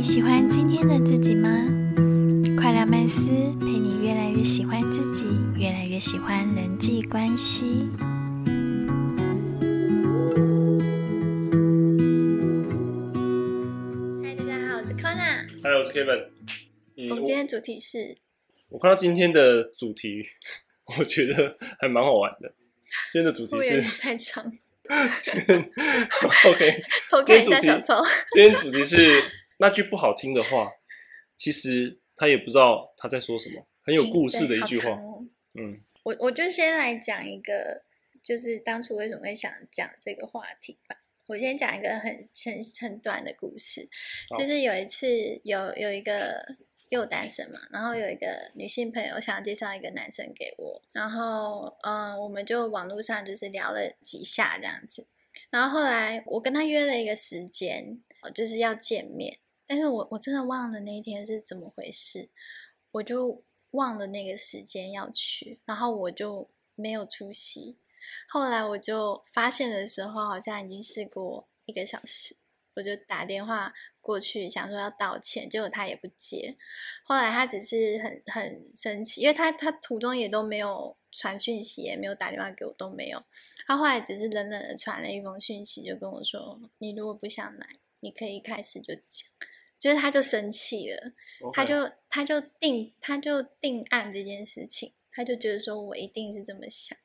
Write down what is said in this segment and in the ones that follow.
你喜欢今天的自己吗？快乐曼斯陪你越来越喜欢自己，越来越喜欢人际关系。嗨，大家好，我是 Kona。嗨，我是 Kevin。嗯，我们今天主题是……我看到今天的主题，我觉得还蛮好玩的。今天的主题是太长。OK，今天主题，今天主题是那句不好听的话，其实他也不知道他在说什么，很有故事的一句话。嗯，我我就先来讲一个，就是当初为什么会想讲这个话题吧。我先讲一个很很很短的故事，就是有一次有有一个。又单身嘛，然后有一个女性朋友想介绍一个男生给我，然后嗯，我们就网络上就是聊了几下这样子，然后后来我跟他约了一个时间，就是要见面，但是我我真的忘了那一天是怎么回事，我就忘了那个时间要去，然后我就没有出席，后来我就发现的时候好像已经试过一个小时。我就打电话过去，想说要道歉，结果他也不接。后来他只是很很生气，因为他他途中也都没有传讯息，也没有打电话给我，都没有。他后来只是冷冷的传了一封讯息，就跟我说：“你如果不想来，你可以一开始就讲。”就是他就生气了，他就他就定他就定案这件事情，他就觉得说我一定是这么想。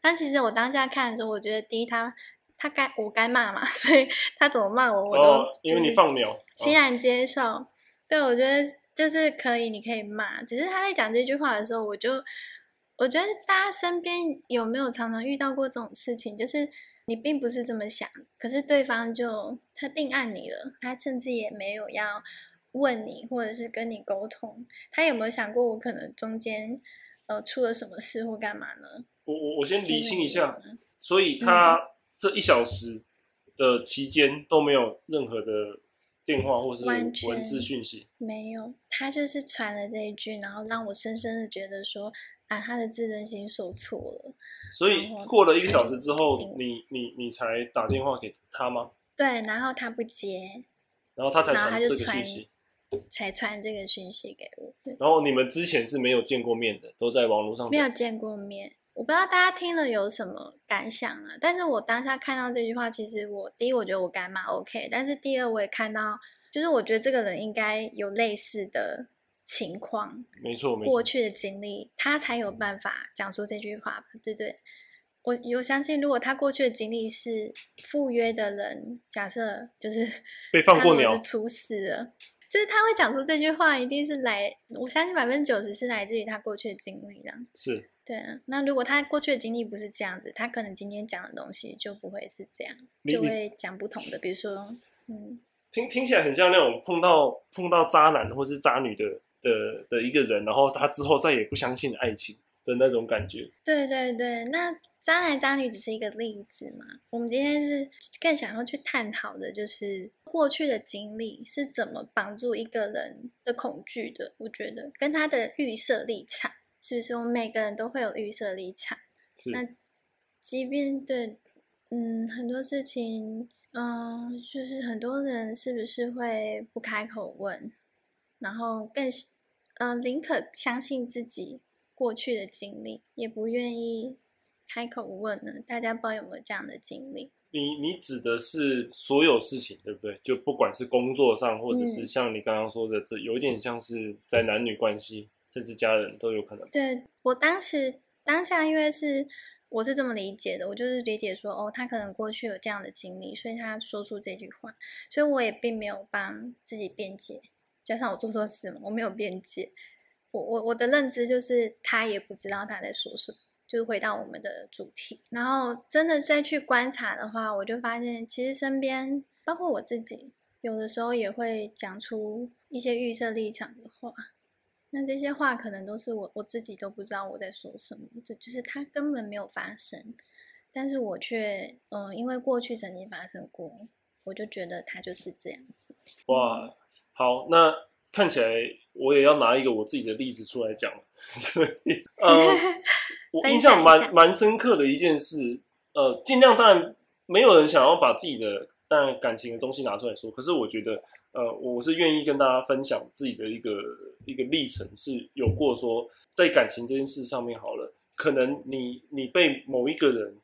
但其实我当下看的时候，我觉得第一他。他该我该骂嘛，所以他怎么骂我，我都因为你放牛，欣然接受。对，我觉得就是可以，你可以骂。只是他在讲这句话的时候，我就我觉得大家身边有没有常常遇到过这种事情？就是你并不是这么想，可是对方就他定案你了，他甚至也没有要问你，或者是跟你沟通。他有没有想过我可能中间呃出了什么事或干嘛呢？我我我先理清一下，所以他。这一小时的期间都没有任何的电话或是文字讯息，没有。他就是传了这一句，然后让我深深的觉得说，啊，他的自尊心受挫了。所以过了一个小时之后，你你你才打电话给他吗？对，然后他不接，然后他才传这个讯息，才传这个讯息给我。然后你们之前是没有见过面的，都在网络上没有见过面。我不知道大家听了有什么感想啊？但是我当下看到这句话，其实我第一我觉得我该骂 OK，但是第二我也看到，就是我觉得这个人应该有类似的情况，没错，没错过去的经历，他才有办法讲出这句话吧？对不对？我有相信，如果他过去的经历是赴约的人，假设就是被放过鸟，处死了。就是他会讲出这句话，一定是来，我相信百分之九十是来自于他过去的经历，这样是对啊。那如果他过去的经历不是这样子，他可能今天讲的东西就不会是这样，就会讲不同的。比如说，嗯，听听起来很像那种碰到碰到渣男或是渣女的的的一个人，然后他之后再也不相信爱情的那种感觉。对对对，那。渣男渣女只是一个例子嘛？我们今天是更想要去探讨的，就是过去的经历是怎么绑住一个人的恐惧的。我觉得跟他的预设立场，是不是？我们每个人都会有预设立场。那即便对，嗯，很多事情，嗯，就是很多人是不是会不开口问，然后更，嗯，宁可相信自己过去的经历，也不愿意。开口问呢？大家不知道有没有这样的经历？你你指的是所有事情，对不对？就不管是工作上，或者是像你刚刚说的，这有一点像是在男女关系，甚至家人都有可能。对我当时当下，因为是我是这么理解的，我就是理解说，哦，他可能过去有这样的经历，所以他说出这句话，所以我也并没有帮自己辩解，加上我做错事嘛，我没有辩解，我我我的认知就是他也不知道他在说什么。就是回到我们的主题，然后真的再去观察的话，我就发现其实身边包括我自己，有的时候也会讲出一些预设立场的话。那这些话可能都是我我自己都不知道我在说什么，就就是它根本没有发生，但是我却嗯，因为过去曾经发生过，我就觉得他就是这样子。哇，好，那看起来我也要拿一个我自己的例子出来讲，所以嗯。我印象蛮蛮深刻的一件事，呃，尽量当然没有人想要把自己的当然感情的东西拿出来说，可是我觉得，呃，我是愿意跟大家分享自己的一个一个历程，是有过说在感情这件事上面好了，可能你你被某一个人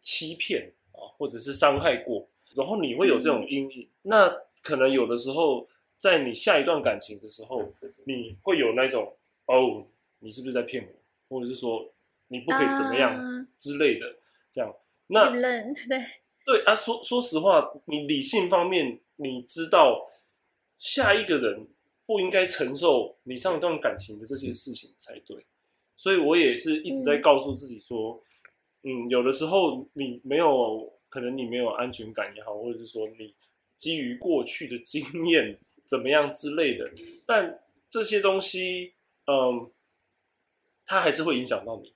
欺骗啊，或者是伤害过，然后你会有这种阴影，那可能有的时候在你下一段感情的时候，你会有那种哦，你是不是在骗我，或者是说你不可以怎么样之类的，这样，那对。对啊，说说实话，你理性方面你知道下一个人不应该承受你上一段感情的这些事情才对，所以我也是一直在告诉自己说，嗯，有的时候你没有可能你没有安全感也好，或者是说你基于过去的经验怎么样之类的，但这些东西，嗯，它还是会影响到你。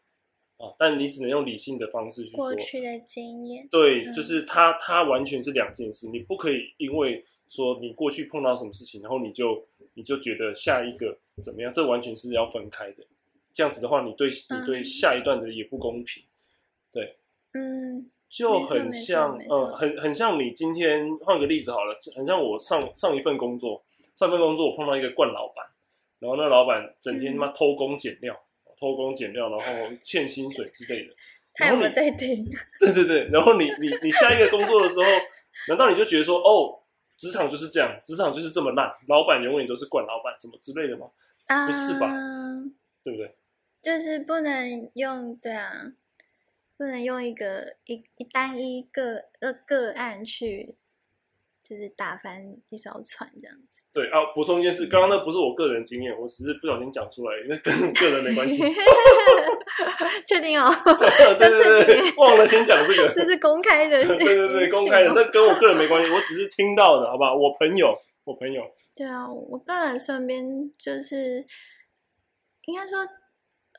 啊！但你只能用理性的方式去说过去的经验。对，就是它，它完全是两件事。你不可以因为说你过去碰到什么事情，然后你就你就觉得下一个怎么样？这完全是要分开的。这样子的话，你对你对下一段的也不公平。对，嗯，就很像，呃，很很像你今天换个例子好了，很像我上上一份工作，上份工作我碰到一个惯老板，然后那老板整天他妈偷工减料。偷工减料，然后欠薪水之类的。然后你在听。对对对，然后你你你下一个工作的时候，难道你就觉得说，哦，职场就是这样，职场就是这么烂，老板永远都是惯老板，什么之类的吗？不是吧？对不对？就是不能用，对啊，不能用一个一一单一个呃个案去。就是打翻一艘船这样子。对啊，补充一件事，刚刚那不是我个人经验，我只是不小心讲出来，那跟个人没关系。确定哦？对对对，忘了先讲这个。这是公开的。对对对，公开的，那跟我个人没关系，我只是听到的，好不好？我朋友，我朋友。对啊，我个人身边就是，应该说，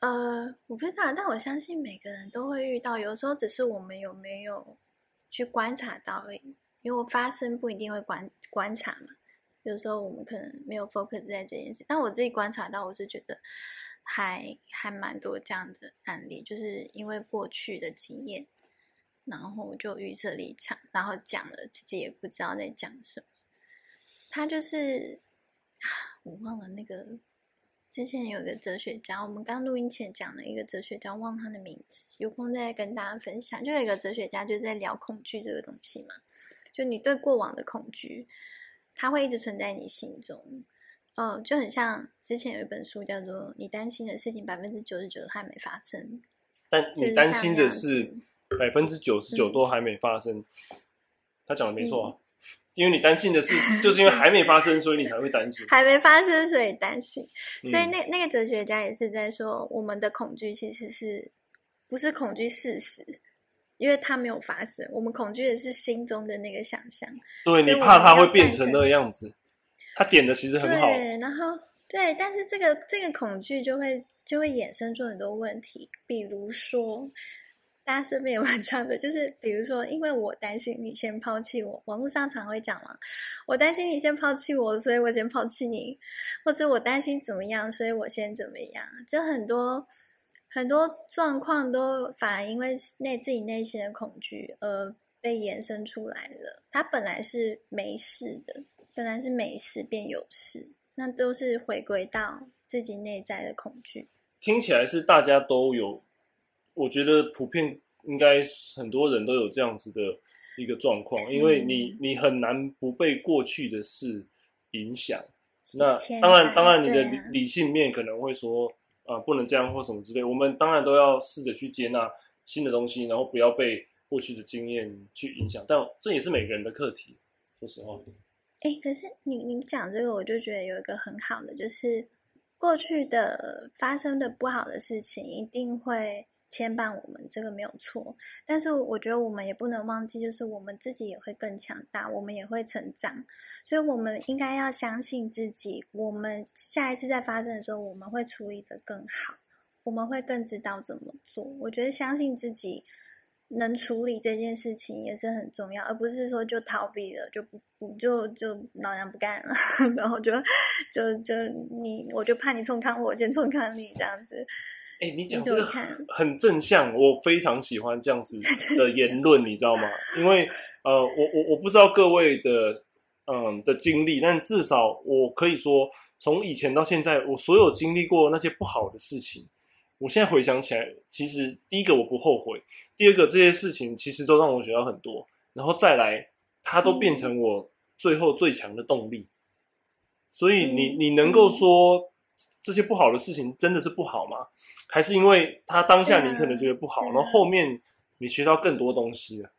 呃，我不知道，但我相信每个人都会遇到，有时候只是我们有没有去观察到而已。因为发生不一定会观观察嘛，有时候我们可能没有 focus 在这件事，但我自己观察到，我是觉得还还蛮多这样的案例，就是因为过去的经验，然后就预设立场，然后讲了自己也不知道在讲什么。他就是我忘了那个之前有个哲学家，我们刚录音前讲了一个哲学家，忘他的名字，有空再跟大家分享。就有一个哲学家就在聊恐惧这个东西嘛。就你对过往的恐惧，它会一直存在你心中，嗯，就很像之前有一本书叫做《你担心的事情百分之九十九都还没发生》，但你担心的是百分之九十九都还没发生。他讲的没错啊，因为你担心的事，就是因为还没发生，所以你才会担心。还没发生，所以担心。所以那那个哲学家也是在说，我们的恐惧其实是不是恐惧事实？因为它没有发生，我们恐惧的是心中的那个想象。对你怕它会变成那个样子，他点的其实很好。对，然后对，但是这个这个恐惧就会就会衍生出很多问题，比如说大家身边有蛮常的，就是比如说，因为我担心你先抛弃我，网络上常会讲嘛，我担心你先抛弃我，所以我先抛弃你，或者我担心怎么样，所以我先怎么样，就很多。很多状况都反而因为内自己内心的恐惧而被延伸出来了。它本来是没事的，本来是没事变有事，那都是回归到自己内在的恐惧。听起来是大家都有，我觉得普遍应该很多人都有这样子的一个状况，因为你你很难不被过去的事影响。那当然，当然你的理理性面可能会说。啊，不能这样或什么之类，我们当然都要试着去接纳新的东西，然后不要被过去的经验去影响。但这也是每个人的课题，说实话。哎，可是你你讲这个，我就觉得有一个很好的，就是过去的发生的不好的事情一定会。牵绊我们，这个没有错。但是我觉得我们也不能忘记，就是我们自己也会更强大，我们也会成长。所以，我们应该要相信自己。我们下一次再发生的时候，我们会处理的更好，我们会更知道怎么做。我觉得相信自己能处理这件事情也是很重要，而不是说就逃避了，就不就就老娘不干了，然后就就就你，我就怕你冲康我，先冲康你这样子。哎，你讲你这个？很正向，我非常喜欢这样子 的言论，你知道吗？因为呃，我我我不知道各位的嗯的经历，但至少我可以说，从以前到现在，我所有经历过那些不好的事情，我现在回想起来，其实第一个我不后悔，第二个这些事情其实都让我学到很多，然后再来，它都变成我最后最强的动力。所以你你能够说这些不好的事情真的是不好吗？还是因为他当下你可能觉得不好，然后后面你学到更多东西了？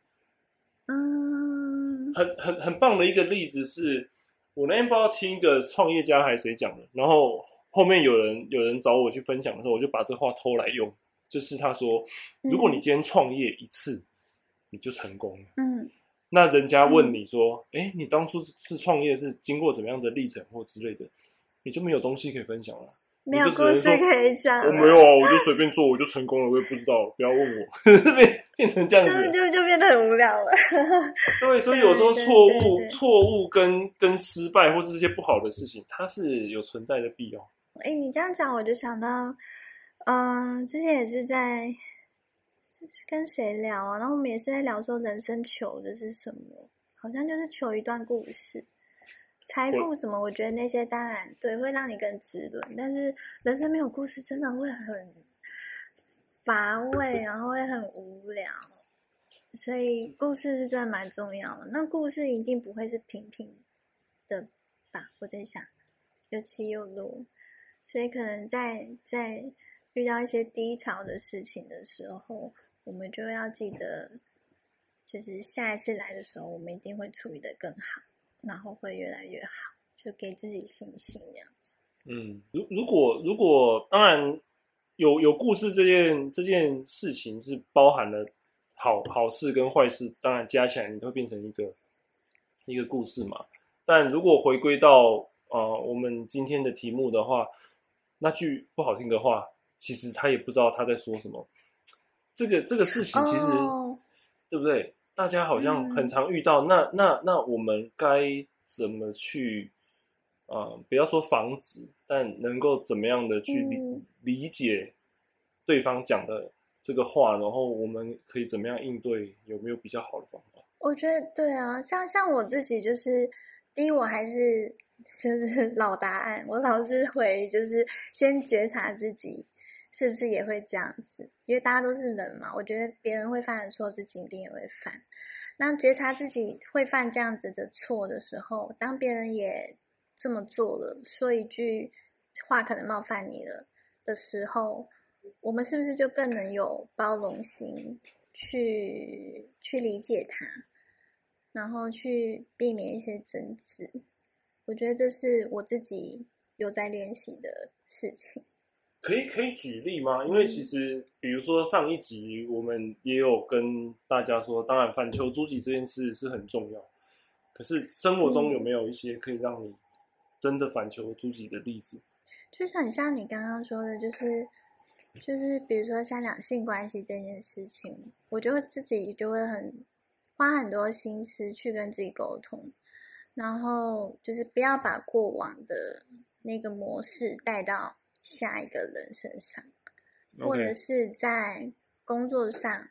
嗯，很很很棒的一个例子是，我那天不知道听一个创业家还是谁讲的，然后后面有人有人找我去分享的时候，我就把这话偷来用，就是他说，如果你今天创业一次，你就成功了。嗯那人家问你说，哎、你当初是创业是经过怎么样的历程或之类的，你就没有东西可以分享了。没有故事可以讲了，我没有啊，我就随便做，我就成功了，我也不知道，不要问我，变变成这样就子。就就变得很无聊了。对，所以有时候错误、错误跟跟失败，或是这些不好的事情，它是有存在的必要。哎，你这样讲，我就想到，嗯、之前也是在是是跟谁聊啊？然后我们也是在聊说人生求的是什么，好像就是求一段故事。财富什么，我觉得那些当然对，会让你更滋润，但是人生没有故事，真的会很乏味，然后会很无聊。所以故事是真的蛮重要的。那故事一定不会是平平的吧？我在想，有起有落，所以可能在在遇到一些低潮的事情的时候，我们就要记得，就是下一次来的时候，我们一定会处理的更好，然后会越来越好，就给自己信心这样子。嗯，如如果如果当然有有故事这件这件事情是包含了好好事跟坏事，当然加起来你会变成一个一个故事嘛。但如果回归到呃我们今天的题目的话，那句不好听的话，其实他也不知道他在说什么。这个这个事情其实、哦对不对？大家好像嗯很常遇到，那那那我们该怎么去？呃，不要说防止，但能够怎么样的去理、嗯理解对方讲的这个话，然后我们可以怎么样应对？有没有比较好的方法？我觉得对啊，像像我自己就是，第一我还是就是老答案，我老是会就是先觉察自己是不是也会这样子，因为大家都是人嘛，我觉得别人会犯的错，自己一定也会犯。那觉察自己会犯这样子的错的时候，当别人也这么做了，说一句话可能冒犯你了的时候，我们是不是就更能有包容心，去去理解他，然后去避免一些争执？我觉得这是我自己有在练习的事情。可以可以举例吗？因为其实比如说上一集我们也有跟大家说，当然反求诸己这件事是很重要，可是生活中有没有一些可以让你真的反求诸己的例子？就是很像你刚刚说的，就是就是比如说像两性关系这件事情，我就会自己就会很花很多心思去跟自己沟通，然后就是不要把过往的那个模式带到下一个人身上，或者是在工作上，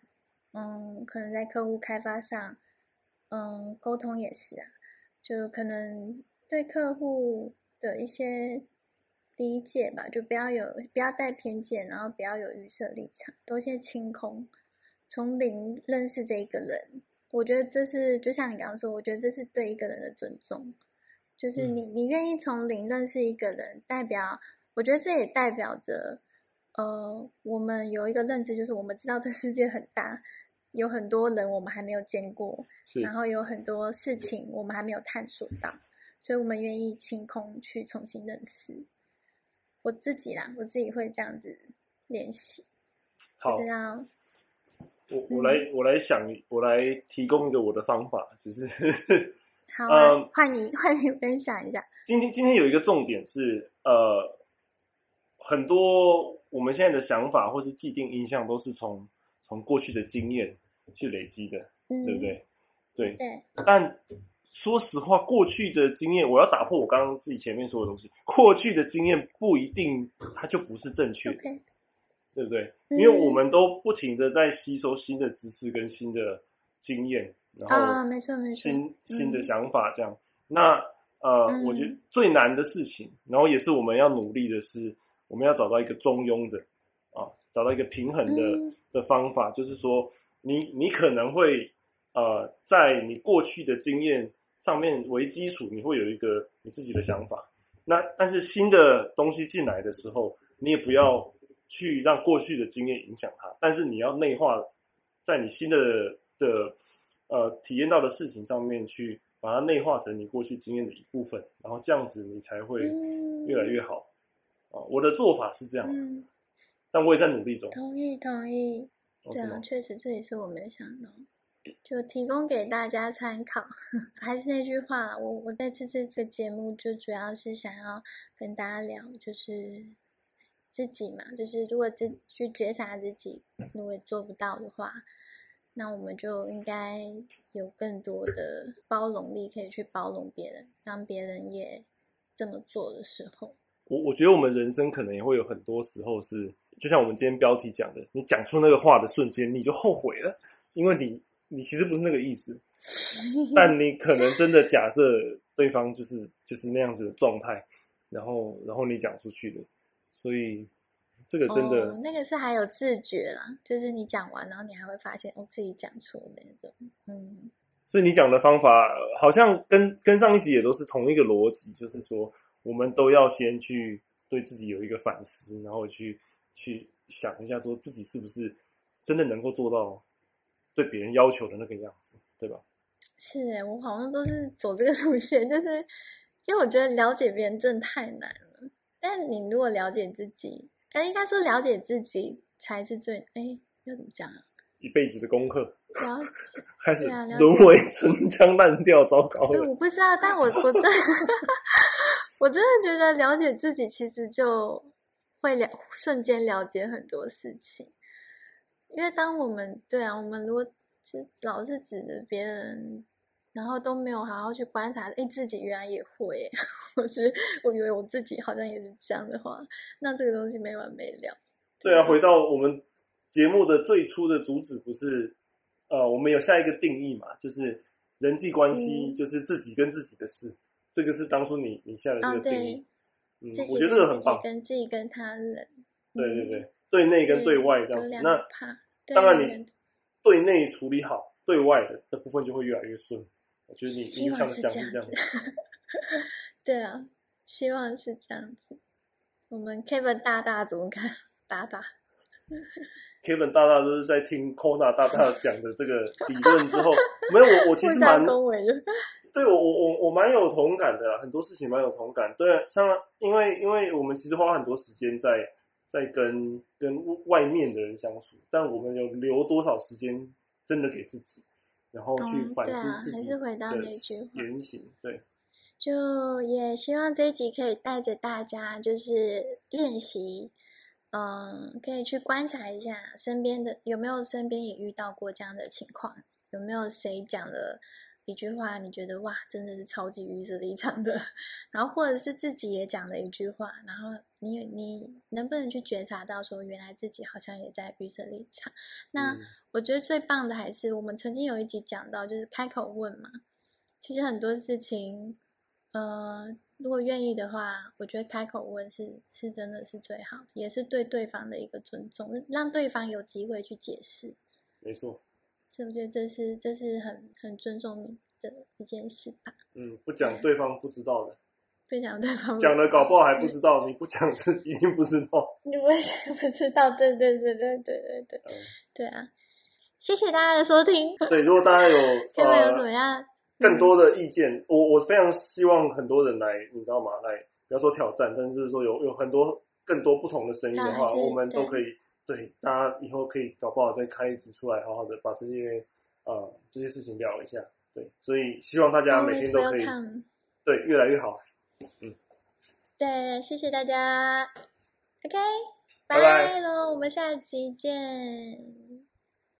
嗯，可能在客户开发上，嗯，沟通也是啊，就可能对客户的一些理解吧，就不要有不要带偏见，然后不要有预设立场，都先清空，从零认识这一个人。我觉得这是就像你刚刚说，我觉得这是对一个人的尊重，就是嗯。你你愿意从零认识一个人，代表我觉得这也代表着，呃，我们有一个认知，就是我们知道这世界很大，有很多人我们还没有见过，是然后有很多事情我们还没有探索到，所以我们愿意清空去重新认识。我自己啦，我自己会这样子练习，好不，知道我我来我来想，我来提供一个我的方法，只是好啊嗯，换你换你分享一下。今天今天有一个重点是，呃，很多我们现在的想法或是既定印象都是从从过去的经验去累积的，嗯，对不？对？对，对，但说实话，过去的经验，我要打破我刚刚自己前面说的东西。过去的经验不一定它就不是正确的对不对？因为我们都不停的在吸收新的知识跟新的经验，然后没错没错，新新的想法这样。那呃，我觉得最难的事情，然后也是我们要努力的是，我们要找到一个中庸的啊，找到一个平衡的的方法，就是说，你你可能会呃，在你过去的经验上面为基础，你会有一个你自己的想法。那但是新的东西进来的时候，你也不要去让过去的经验影响它，但是你要内化在你新的的呃体验到的事情上面去，把它内化成你过去经验的一部分，然后这样子你才会越来越好啊！我的做法是这样，但我也在努力中。同意同意，对啊，确实这也是我没有想到。就提供给大家参考。还是那句话，我我在这次这节目就主要是想要跟大家聊，就是自己嘛，就是如果自去觉察自己，如果做不到的话，那我们就应该有更多的包容力，可以去包容别人。当别人也这么做的时候，我我觉得我们人生可能也会有很多时候是，就像我们今天标题讲的，你讲出那个话的瞬间，你就后悔了，因为你。你其实不是那个意思，但你可能真的假设对方就是就是那样子的状态，然后然后你讲出去的，所以这个真的那个是还有自觉啦，就是你讲完，然后你还会发现我自己讲错那种，嗯。所以你讲的方法好像跟跟上一集也都是同一个逻辑，就是说我们都要先去对自己有一个反思，然后去去想一下，说自己是不是真的能够做到。对别人要求的那个样子，对吧？是哎，我好像都是走这个路线，就是因为我觉得了解别人真的太难了。但你如果了解自己，哎，应该说了解自己才是最哎，要怎么讲啊？一辈子的功课，了解 开始沦为陈腔滥调，糟糕了。我不知道，但我我真我真的觉得了解自己，其实就会了瞬间了解很多事情。因为当我们对啊，我们如果就老是指着别人，然后都没有好好去观察，哎，自己原来也会，或是我以为我自己好像也是这样的话，那这个东西没完没了。对啊，回到我们节目的最初的主旨，不是呃，我们有下一个定义嘛，就是人际关系就是自己跟自己的事，这个是当初你你下的这个定义。嗯，我觉得这个很棒，跟自己跟他人。对对对。对内跟对外这样子，那当然你对内处理好，对外的的部分就会越来越顺。我觉得你希望是这样子。对啊，希望是这样子。我们 Kevin 大大怎么看？大大 Kevin 大大都是在听 Kona 大大讲的这个理论之后，没有我我其实蛮对我我我我蛮有同感的，很多事情蛮有同感。对，像因为因为我们其实花很多时间在。在跟跟外面的人相处，但我们有留多少时间真的给自己，然后去反思自己的言行？对，就也希望这一集可以带着大家，就是练习，嗯，可以去观察一下身边的有没有身边也遇到过这样的情况，有没有谁讲了。一句话，你觉得哇，真的是超级预设立场的，然后或者是自己也讲了一句话，然后你你能不能去觉察到说，原来自己好像也在预设立场？那我觉得最棒的还是我们曾经有一集讲到，就是开口问嘛。其实很多事情，呃，如果愿意的话，我觉得开口问是是真的是最好的，也是对对方的一个尊重，让对方有机会去解释。没错。是不是这是这是很很尊重你的一件事吧？嗯，不讲对方不知道的，不讲对方讲了搞不好还不知道，你不讲是一定不知道。你为什么不知道？对对对对对对对，对啊！谢谢大家的收听。对，如果大家有 呃有怎么样更多的意见，我我非常希望很多人来，你知道吗？来不要说挑战，但是说有有很多更多不同的声音的话，我们都可以。对，大家以后可以搞不好再开一集出来，好好的把这些呃这些事情聊一下。对，所以希望大家每天都可以对越来越好。嗯，对，谢谢大家。OK，拜拜喽，我们下集见。